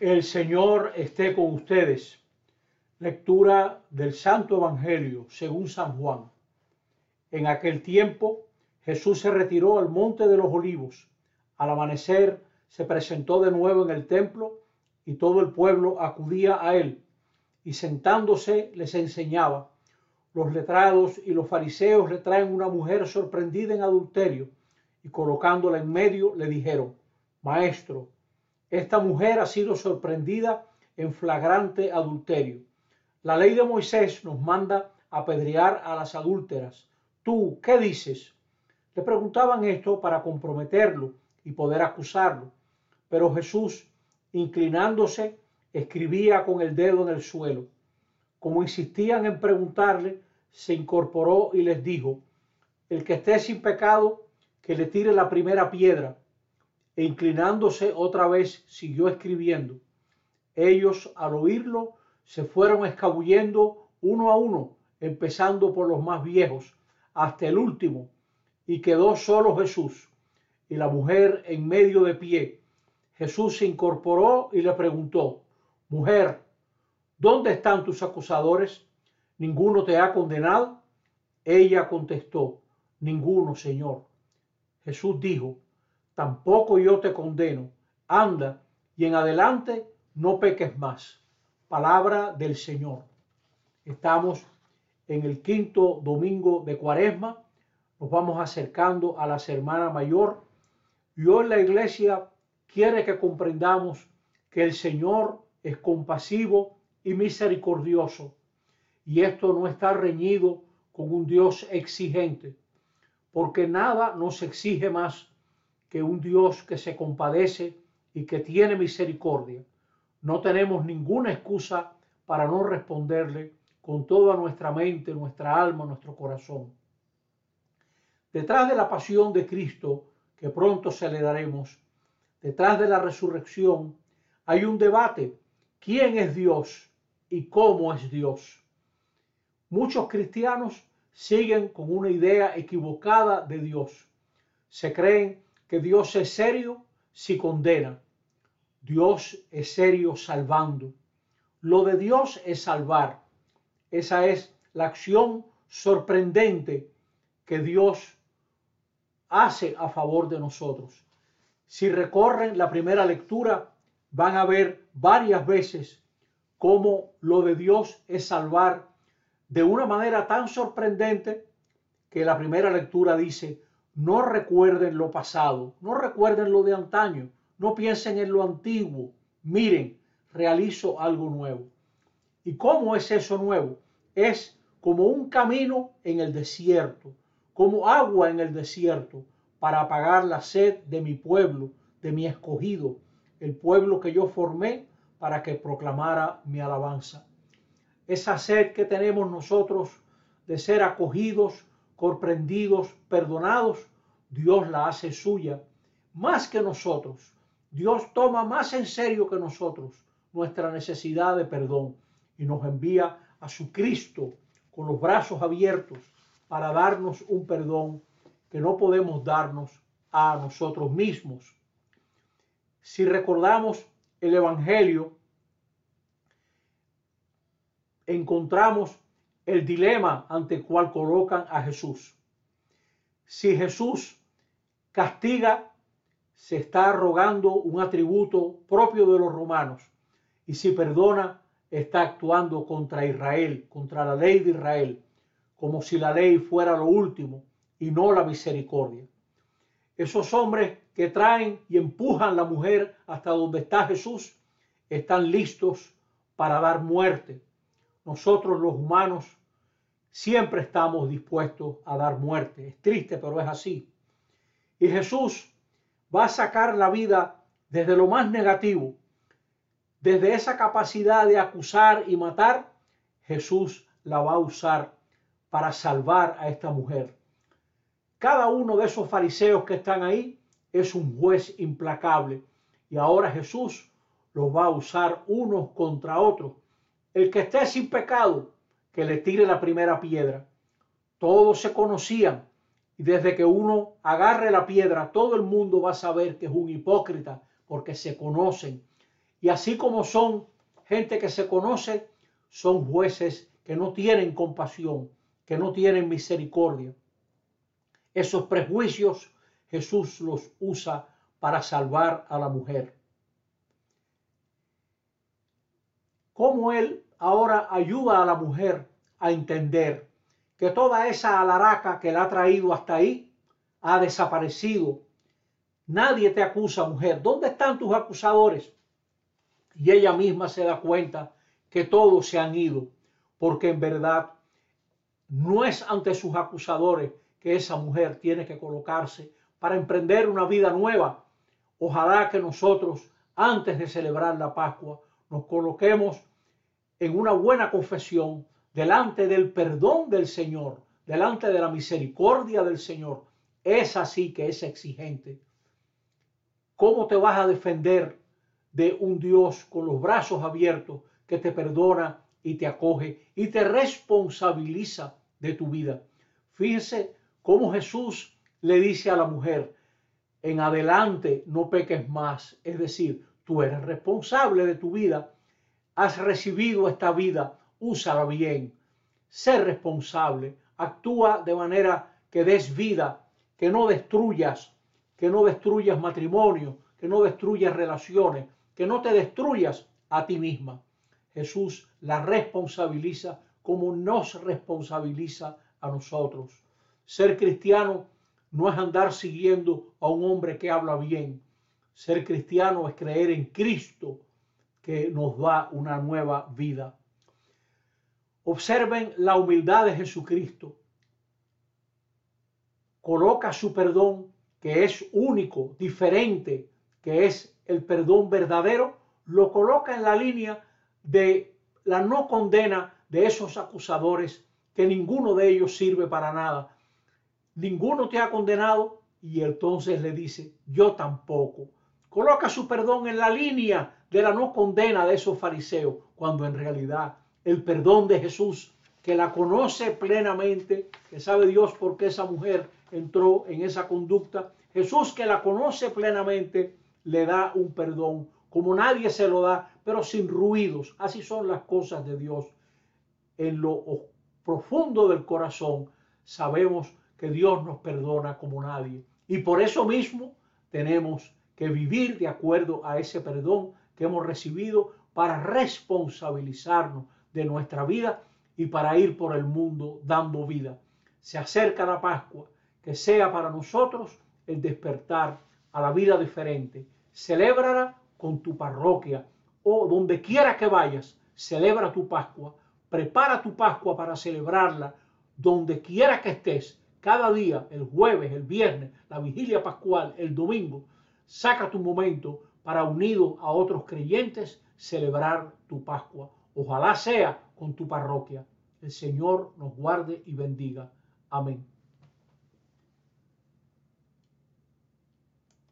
El Señor esté con ustedes. Lectura del Santo Evangelio según San Juan. En aquel tiempo Jesús se retiró al monte de los olivos. Al amanecer se presentó de nuevo en el templo y todo el pueblo acudía a él y sentándose les enseñaba. Los letrados y los fariseos le traen una mujer sorprendida en adulterio y colocándola en medio le dijeron, Maestro, esta mujer ha sido sorprendida en flagrante adulterio. La ley de Moisés nos manda apedrear a las adúlteras. ¿Tú qué dices? Le preguntaban esto para comprometerlo y poder acusarlo. Pero Jesús, inclinándose, escribía con el dedo en el suelo. Como insistían en preguntarle, se incorporó y les dijo, el que esté sin pecado, que le tire la primera piedra e inclinándose otra vez siguió escribiendo. Ellos al oírlo se fueron escabullendo uno a uno, empezando por los más viejos, hasta el último, y quedó solo Jesús y la mujer en medio de pie. Jesús se incorporó y le preguntó, Mujer, ¿dónde están tus acusadores? ¿Ninguno te ha condenado? Ella contestó, Ninguno, Señor. Jesús dijo, tampoco yo te condeno. Anda y en adelante no peques más. Palabra del Señor. Estamos en el quinto domingo de Cuaresma. Nos vamos acercando a la Semana Mayor y hoy la Iglesia quiere que comprendamos que el Señor es compasivo y misericordioso y esto no está reñido con un Dios exigente, porque nada nos exige más que un Dios que se compadece y que tiene misericordia. No tenemos ninguna excusa para no responderle con toda nuestra mente, nuestra alma, nuestro corazón. Detrás de la pasión de Cristo, que pronto se le daremos, detrás de la resurrección, hay un debate. ¿Quién es Dios y cómo es Dios? Muchos cristianos siguen con una idea equivocada de Dios. Se creen que Dios es serio si condena. Dios es serio salvando. Lo de Dios es salvar. Esa es la acción sorprendente que Dios hace a favor de nosotros. Si recorren la primera lectura, van a ver varias veces cómo lo de Dios es salvar de una manera tan sorprendente que la primera lectura dice, no recuerden lo pasado, no recuerden lo de antaño, no piensen en lo antiguo. Miren, realizo algo nuevo. ¿Y cómo es eso nuevo? Es como un camino en el desierto, como agua en el desierto, para apagar la sed de mi pueblo, de mi escogido, el pueblo que yo formé para que proclamara mi alabanza. Esa sed que tenemos nosotros de ser acogidos, comprendidos, perdonados, Dios la hace suya más que nosotros. Dios toma más en serio que nosotros nuestra necesidad de perdón y nos envía a su Cristo con los brazos abiertos para darnos un perdón que no podemos darnos a nosotros mismos. Si recordamos el Evangelio, encontramos el dilema ante el cual colocan a Jesús. Si Jesús castiga, se está rogando un atributo propio de los romanos. Y si perdona, está actuando contra Israel, contra la ley de Israel, como si la ley fuera lo último y no la misericordia. Esos hombres que traen y empujan la mujer hasta donde está Jesús están listos para dar muerte. Nosotros los humanos siempre estamos dispuestos a dar muerte. Es triste, pero es así. Y Jesús va a sacar la vida desde lo más negativo, desde esa capacidad de acusar y matar, Jesús la va a usar para salvar a esta mujer. Cada uno de esos fariseos que están ahí es un juez implacable y ahora Jesús los va a usar unos contra otros. El que esté sin pecado, que le tire la primera piedra. Todos se conocían y desde que uno agarre la piedra, todo el mundo va a saber que es un hipócrita porque se conocen. Y así como son gente que se conoce, son jueces que no tienen compasión, que no tienen misericordia. Esos prejuicios Jesús los usa para salvar a la mujer. Cómo Él ahora ayuda a la mujer a entender que toda esa alaraca que la ha traído hasta ahí ha desaparecido. Nadie te acusa, mujer. ¿Dónde están tus acusadores? Y ella misma se da cuenta que todos se han ido, porque en verdad no es ante sus acusadores que esa mujer tiene que colocarse para emprender una vida nueva. Ojalá que nosotros, antes de celebrar la Pascua, nos coloquemos en una buena confesión delante del perdón del Señor, delante de la misericordia del Señor. Es así que es exigente. ¿Cómo te vas a defender de un Dios con los brazos abiertos que te perdona y te acoge y te responsabiliza de tu vida? Fíjense cómo Jesús le dice a la mujer, en adelante no peques más, es decir, tú eres responsable de tu vida, has recibido esta vida, úsala bien, sé responsable, actúa de manera que des vida, que no destruyas, que no destruyas matrimonio, que no destruyas relaciones, que no te destruyas a ti misma. Jesús la responsabiliza como nos responsabiliza a nosotros. Ser cristiano no es andar siguiendo a un hombre que habla bien. Ser cristiano es creer en Cristo que nos da una nueva vida. Observen la humildad de Jesucristo. Coloca su perdón, que es único, diferente, que es el perdón verdadero, lo coloca en la línea de la no condena de esos acusadores, que ninguno de ellos sirve para nada. Ninguno te ha condenado y entonces le dice, yo tampoco. Coloca su perdón en la línea de la no condena de esos fariseos, cuando en realidad el perdón de Jesús, que la conoce plenamente, que sabe Dios por qué esa mujer entró en esa conducta. Jesús que la conoce plenamente, le da un perdón como nadie se lo da, pero sin ruidos. Así son las cosas de Dios. En lo profundo del corazón sabemos que Dios nos perdona como nadie. Y por eso mismo tenemos que vivir de acuerdo a ese perdón que hemos recibido para responsabilizarnos de nuestra vida y para ir por el mundo dando vida. Se acerca la Pascua, que sea para nosotros el despertar a la vida diferente. Celébrala con tu parroquia o donde quiera que vayas, celebra tu Pascua, prepara tu Pascua para celebrarla donde quiera que estés, cada día, el jueves, el viernes, la vigilia pascual, el domingo, saca tu momento para unido a otros creyentes celebrar tu Pascua. Ojalá sea con tu parroquia. El Señor nos guarde y bendiga. Amén.